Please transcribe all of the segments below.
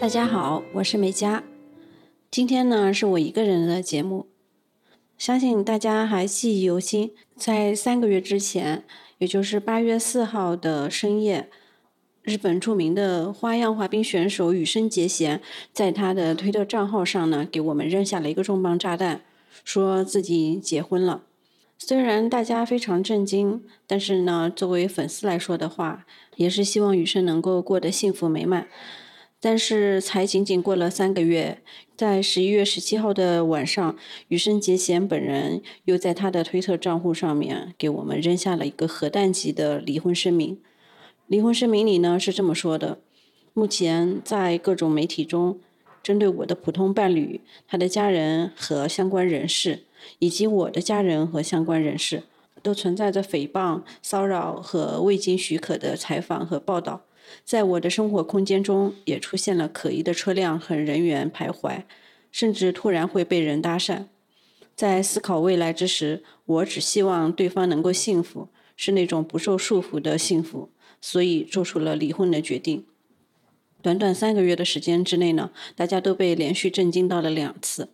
大家好，我是美嘉。今天呢是我一个人的节目，相信大家还记忆犹新。在三个月之前，也就是八月四号的深夜，日本著名的花样滑冰选手羽生结弦在他的推特账号上呢，给我们扔下了一个重磅炸弹，说自己结婚了。虽然大家非常震惊，但是呢，作为粉丝来说的话，也是希望羽生能够过得幸福美满。但是才仅仅过了三个月，在十一月十七号的晚上，羽生结弦本人又在他的推特账户上面给我们扔下了一个核弹级的离婚声明。离婚声明里呢是这么说的：目前在各种媒体中，针对我的普通伴侣、他的家人和相关人士。以及我的家人和相关人士，都存在着诽谤、骚扰和未经许可的采访和报道。在我的生活空间中，也出现了可疑的车辆和人员徘徊，甚至突然会被人搭讪。在思考未来之时，我只希望对方能够幸福，是那种不受束缚的幸福，所以做出了离婚的决定。短短三个月的时间之内呢，大家都被连续震惊到了两次。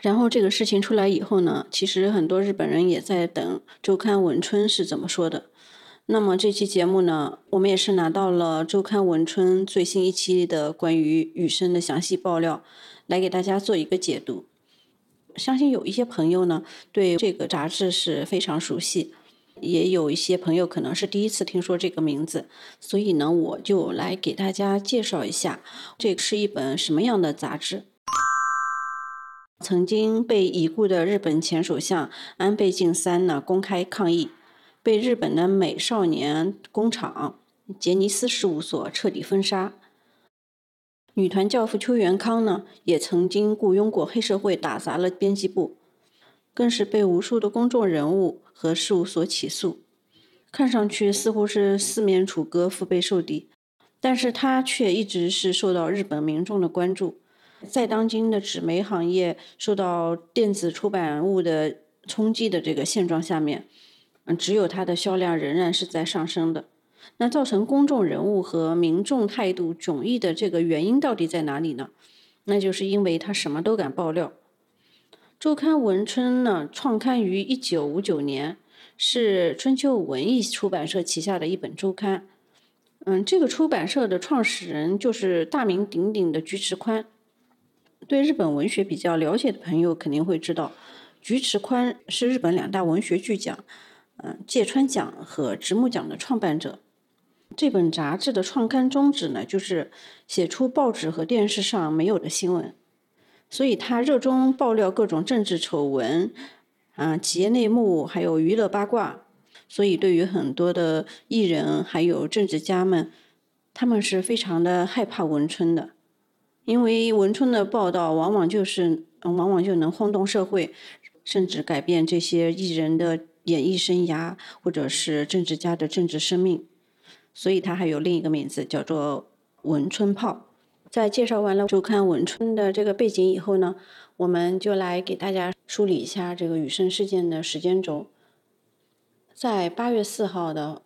然后这个事情出来以后呢，其实很多日本人也在等周刊文春是怎么说的。那么这期节目呢，我们也是拿到了周刊文春最新一期的关于雨生的详细爆料，来给大家做一个解读。相信有一些朋友呢对这个杂志是非常熟悉，也有一些朋友可能是第一次听说这个名字，所以呢我就来给大家介绍一下，这是一本什么样的杂志。曾经被已故的日本前首相安倍晋三呢公开抗议，被日本的美少年工厂杰尼斯事务所彻底封杀。女团教父邱元康呢也曾经雇佣过黑社会打砸了编辑部，更是被无数的公众人物和事务所起诉。看上去似乎是四面楚歌、腹背受敌，但是他却一直是受到日本民众的关注。在当今的纸媒行业受到电子出版物的冲击的这个现状下面，嗯，只有它的销量仍然是在上升的。那造成公众人物和民众态度迥异的这个原因到底在哪里呢？那就是因为他什么都敢爆料。周刊文春呢，创刊于一九五九年，是春秋文艺出版社旗下的一本周刊。嗯，这个出版社的创始人就是大名鼎鼎的菊池宽。对日本文学比较了解的朋友肯定会知道，菊池宽是日本两大文学巨匠，嗯，芥川奖和直木奖的创办者。这本杂志的创刊宗旨呢，就是写出报纸和电视上没有的新闻，所以他热衷爆料各种政治丑闻，啊，企业内幕，还有娱乐八卦。所以对于很多的艺人还有政治家们，他们是非常的害怕文春的。因为文春的报道往往就是，往往就能轰动社会，甚至改变这些艺人的演艺生涯，或者是政治家的政治生命，所以他还有另一个名字，叫做“文春炮”。在介绍完了周刊文春的这个背景以后呢，我们就来给大家梳理一下这个雨生事件的时间轴。在八月四号的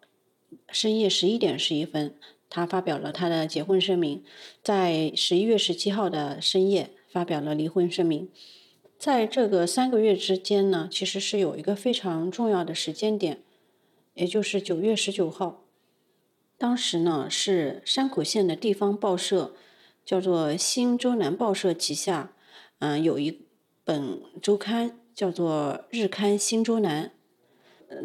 深夜十一点十一分。他发表了他的结婚声明，在十一月十七号的深夜发表了离婚声明。在这个三个月之间呢，其实是有一个非常重要的时间点，也就是九月十九号。当时呢，是山口县的地方报社，叫做新周南报社旗下，嗯，有一本周刊叫做日刊新周南。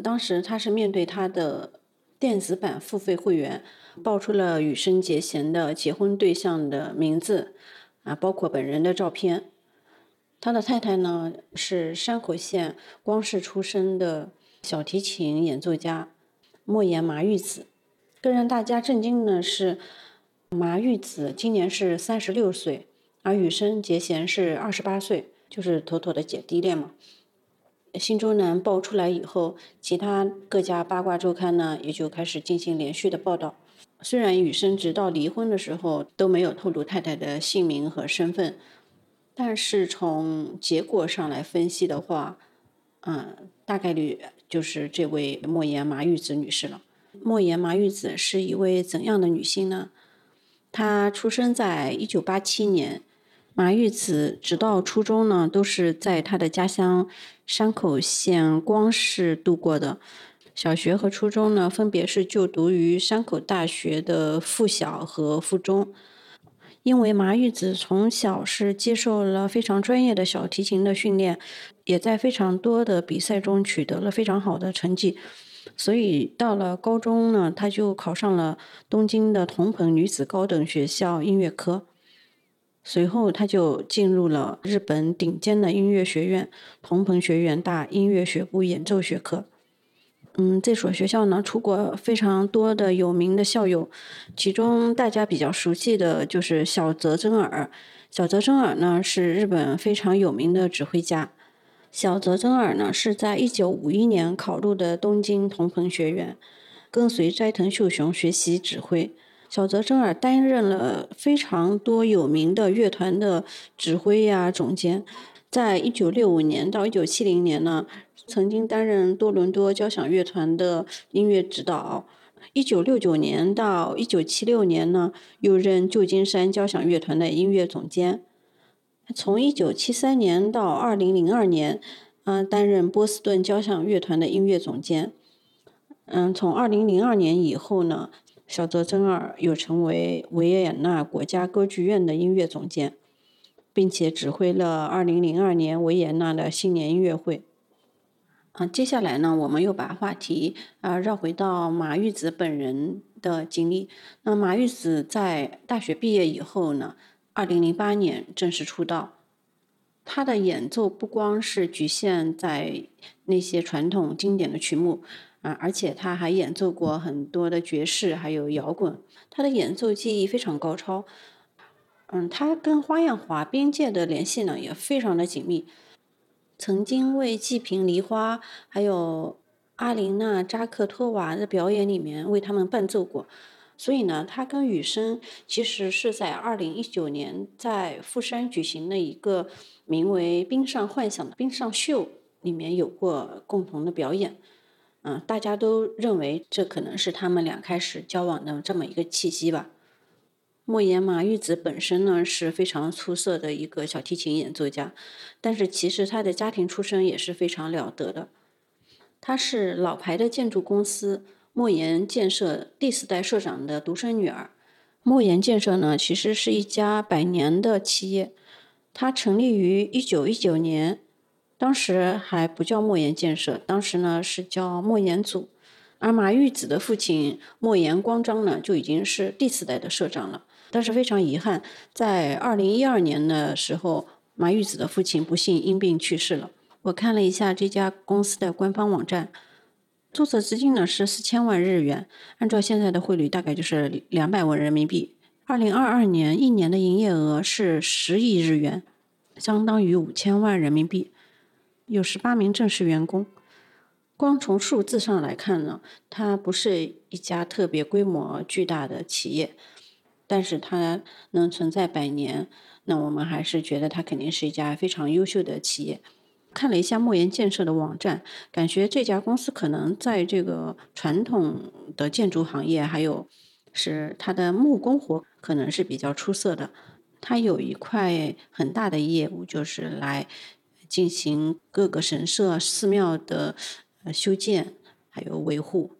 当时他是面对他的电子版付费会员。爆出了羽生结弦的结婚对象的名字，啊，包括本人的照片。他的太太呢是山口县光市出身的小提琴演奏家莫言麻玉子。更让大家震惊的是，麻玉子今年是三十六岁，而羽生结弦是二十八岁，就是妥妥的姐弟恋嘛。新周南爆出来以后，其他各家八卦周刊呢也就开始进行连续的报道。虽然羽生直到离婚的时候都没有透露太太的姓名和身份，但是从结果上来分析的话，嗯，大概率就是这位莫言麻玉子女士了。莫言麻玉子是一位怎样的女性呢？她出生在一九八七年。马玉子直到初中呢，都是在他的家乡山口县光市度过的。小学和初中呢，分别是就读于山口大学的附小和附中。因为麻玉子从小是接受了非常专业的小提琴的训练，也在非常多的比赛中取得了非常好的成绩。所以到了高中呢，他就考上了东京的桐朋女子高等学校音乐科。随后，他就进入了日本顶尖的音乐学院桐朋学院大音乐学部演奏学科。嗯，这所学校呢，出过非常多的有名的校友，其中大家比较熟悉的就是小泽征尔。小泽征尔呢，是日本非常有名的指挥家。小泽征尔呢，是在一九五一年考入的东京同朋学院，跟随斋藤秀雄学习指挥。小泽征尔担任了非常多有名的乐团的指挥呀、总监。在一九六五年到一九七零年呢，曾经担任多伦多交响乐团的音乐指导。一九六九年到一九七六年呢，又任旧金山交响乐团的音乐总监。从一九七三年到二零零二年，嗯，担任波士顿交响乐团的音乐总监。嗯，从二零零二年以后呢，小泽征尔又成为维也纳国家歌剧院的音乐总监，并且指挥了二零零二年维也纳的新年音乐会。啊，接下来呢，我们又把话题啊绕回到马玉子本人的经历。那马玉子在大学毕业以后呢？二零零八年正式出道，他的演奏不光是局限在那些传统经典的曲目啊，而且他还演奏过很多的爵士，还有摇滚。他的演奏技艺非常高超，嗯，他跟花样滑冰界的联系呢也非常的紧密，曾经为季平梨花还有阿琳娜扎克托娃的表演里面为他们伴奏过。所以呢，他跟雨生其实是在二零一九年在富山举行的一个名为《冰上幻想》的冰上秀里面有过共同的表演。嗯，大家都认为这可能是他们俩开始交往的这么一个契机吧。莫言马玉子本身呢是非常出色的一个小提琴演奏家，但是其实他的家庭出身也是非常了得的。他是老牌的建筑公司。莫言建设第四代社长的独生女儿，莫言建设呢，其实是一家百年的企业，它成立于一九一九年，当时还不叫莫言建设，当时呢是叫莫言组，而马玉子的父亲莫言光章呢就已经是第四代的社长了，但是非常遗憾，在二零一二年的时候，马玉子的父亲不幸因病去世了。我看了一下这家公司的官方网站。注册资金呢是四千万日元，按照现在的汇率大概就是两百万人民币。二零二二年一年的营业额是十亿日元，相当于五千万人民币，有十八名正式员工。光从数字上来看呢，它不是一家特别规模巨大的企业，但是它能存在百年，那我们还是觉得它肯定是一家非常优秀的企业。看了一下莫言建设的网站，感觉这家公司可能在这个传统的建筑行业，还有是它的木工活可能是比较出色的。它有一块很大的业务，就是来进行各个神社、寺庙的修建还有维护。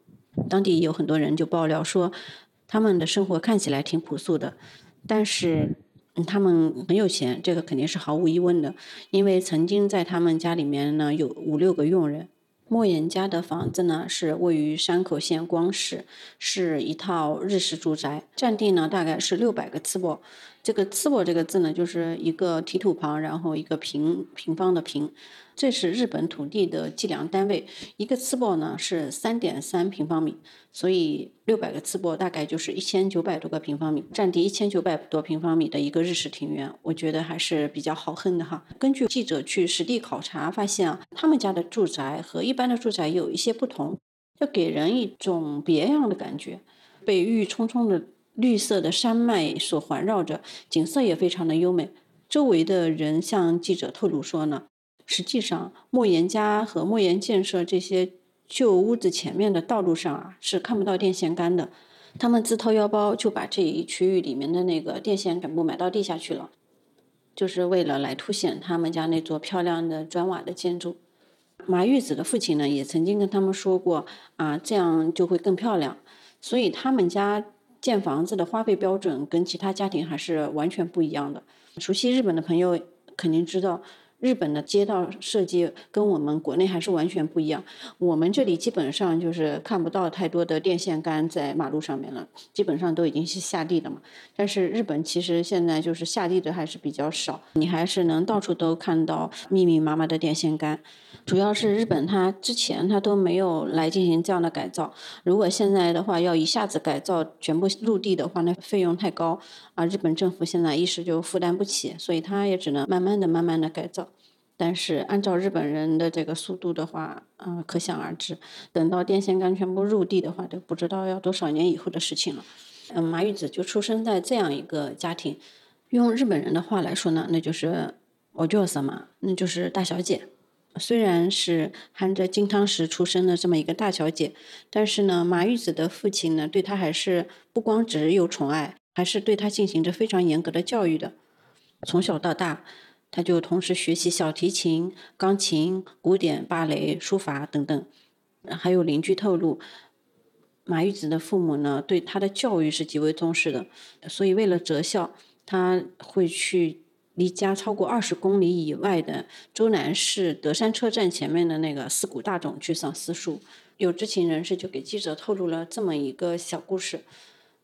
当地有很多人就爆料说，他们的生活看起来挺朴素的，但是。他们很有钱，这个肯定是毫无疑问的，因为曾经在他们家里面呢有五六个佣人。莫言家的房子呢是位于山口县光市，是一套日式住宅，占地呢大概是六百个坪。这个坪这个字呢就是一个提土旁，然后一个平平方的平。这是日本土地的计量单位，一个次呢是三点三平方米，所以六百个次大概就是一千九百多个平方米，占地一千九百多平方米的一个日式庭园，我觉得还是比较豪横的哈。根据记者去实地考察发现啊，他们家的住宅和一般的住宅有一些不同，就给人一种别样的感觉，被郁郁葱葱的绿色的山脉所环绕着，景色也非常的优美。周围的人向记者透露说呢。实际上，莫言家和莫言建设这些旧屋子前面的道路上啊，是看不到电线杆的。他们自掏腰包就把这一区域里面的那个电线全部埋到地下去了，就是为了来凸显他们家那座漂亮的砖瓦的建筑。马玉子的父亲呢，也曾经跟他们说过啊，这样就会更漂亮。所以他们家建房子的花费标准跟其他家庭还是完全不一样的。熟悉日本的朋友肯定知道。日本的街道设计跟我们国内还是完全不一样。我们这里基本上就是看不到太多的电线杆在马路上面了，基本上都已经是下地的嘛。但是日本其实现在就是下地的还是比较少，你还是能到处都看到密密麻麻的电线杆。主要是日本它之前它都没有来进行这样的改造，如果现在的话要一下子改造全部陆地的话，那费用太高啊，日本政府现在一时就负担不起，所以它也只能慢慢的、慢慢的改造。但是按照日本人的这个速度的话，嗯，可想而知，等到电线杆全部入地的话，都不知道要多少年以后的事情了。嗯，马玉子就出生在这样一个家庭，用日本人的话来说呢，那就是我叫什么？那就是大小姐。虽然是含着金汤匙出生的这么一个大小姐，但是呢，马玉子的父亲呢，对她还是不光只有宠爱，还是对她进行着非常严格的教育的。从小到大，他就同时学习小提琴、钢琴、古典芭蕾、书法等等。还有邻居透露，马玉子的父母呢，对她的教育是极为重视的，所以为了择校，他会去。离家超过二十公里以外的周南市德山车站前面的那个四谷大冢去上私塾，有知情人士就给记者透露了这么一个小故事。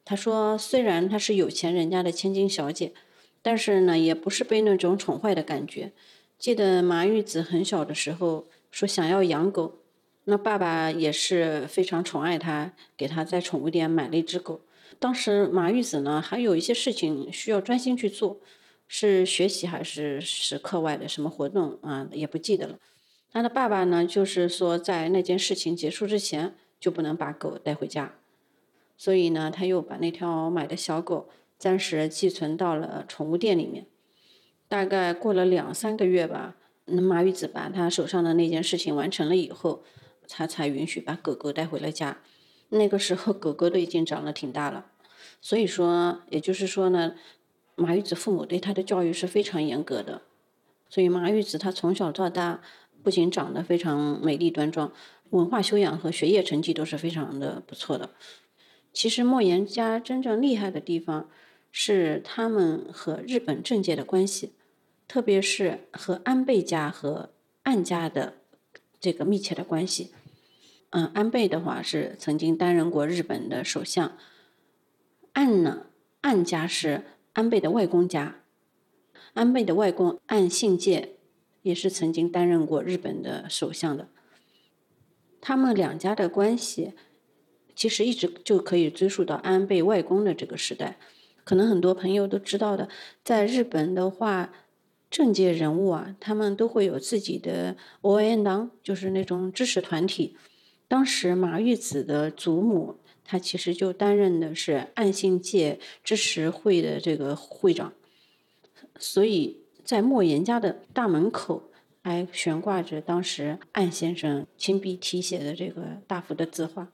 他说，虽然她是有钱人家的千金小姐，但是呢，也不是被那种宠坏的感觉。记得马玉子很小的时候说想要养狗，那爸爸也是非常宠爱她，给她在宠物店买了一只狗。当时马玉子呢，还有一些事情需要专心去做。是学习还是是课外的什么活动啊？也不记得了。他的爸爸呢，就是说在那件事情结束之前就不能把狗带回家，所以呢，他又把那条买的小狗暂时寄存到了宠物店里面。大概过了两三个月吧，那马玉子把他手上的那件事情完成了以后，他才允许把狗狗带回了家。那个时候狗狗都已经长得挺大了，所以说，也就是说呢。马玉子父母对他的教育是非常严格的，所以马玉子他从小到大不仅长得非常美丽端庄，文化修养和学业成绩都是非常的不错的。其实莫言家真正厉害的地方是他们和日本政界的关系，特别是和安倍家和岸家的这个密切的关系。嗯，安倍的话是曾经担任过日本的首相，岸呢，岸家是。安倍的外公家，安倍的外公岸信介也是曾经担任过日本的首相的。他们两家的关系其实一直就可以追溯到安倍外公的这个时代。可能很多朋友都知道的，在日本的话，政界人物啊，他们都会有自己的応援党，就是那种支持团体。当时马玉子的祖母。她其实就担任的是岸信介支持会的这个会长，所以在莫言家的大门口还悬挂着当时岸先生亲笔题写的这个大幅的字画。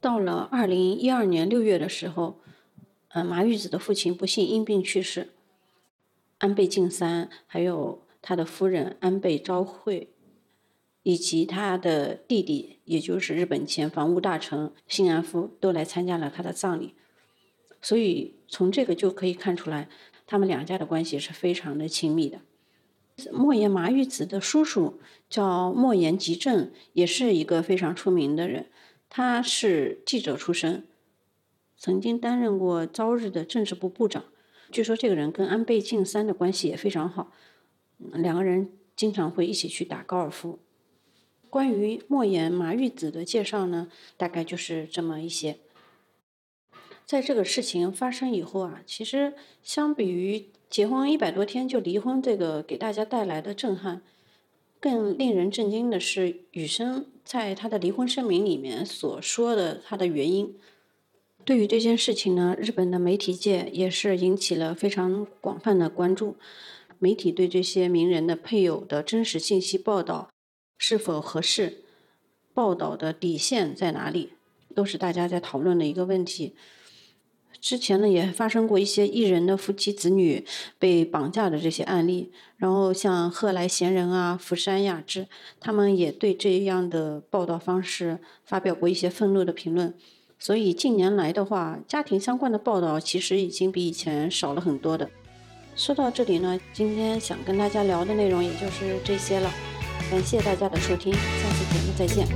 到了二零一二年六月的时候，呃，麻玉子的父亲不幸因病去世，安倍晋三还有他的夫人安倍昭惠。以及他的弟弟，也就是日本前防务大臣信安夫，都来参加了他的葬礼。所以从这个就可以看出来，他们两家的关系是非常的亲密的。莫言麻玉子的叔叔叫莫言吉正，也是一个非常出名的人。他是记者出身，曾经担任过朝日的政治部部长。据说这个人跟安倍晋三的关系也非常好，两个人经常会一起去打高尔夫。关于莫言麻玉子的介绍呢，大概就是这么一些。在这个事情发生以后啊，其实相比于结婚一百多天就离婚这个给大家带来的震撼，更令人震惊的是雨生在他的离婚声明里面所说的他的原因。对于这件事情呢，日本的媒体界也是引起了非常广泛的关注。媒体对这些名人的配偶的真实信息报道。是否合适？报道的底线在哪里？都是大家在讨论的一个问题。之前呢，也发生过一些艺人的夫妻子女被绑架的这些案例。然后像贺来贤人啊、福山雅治，他们也对这样的报道方式发表过一些愤怒的评论。所以近年来的话家庭相关的报道其实已经比以前少了很多的。说到这里呢今天想跟大家聊的内容也就是这些了。感谢大家的收听下次节目再见。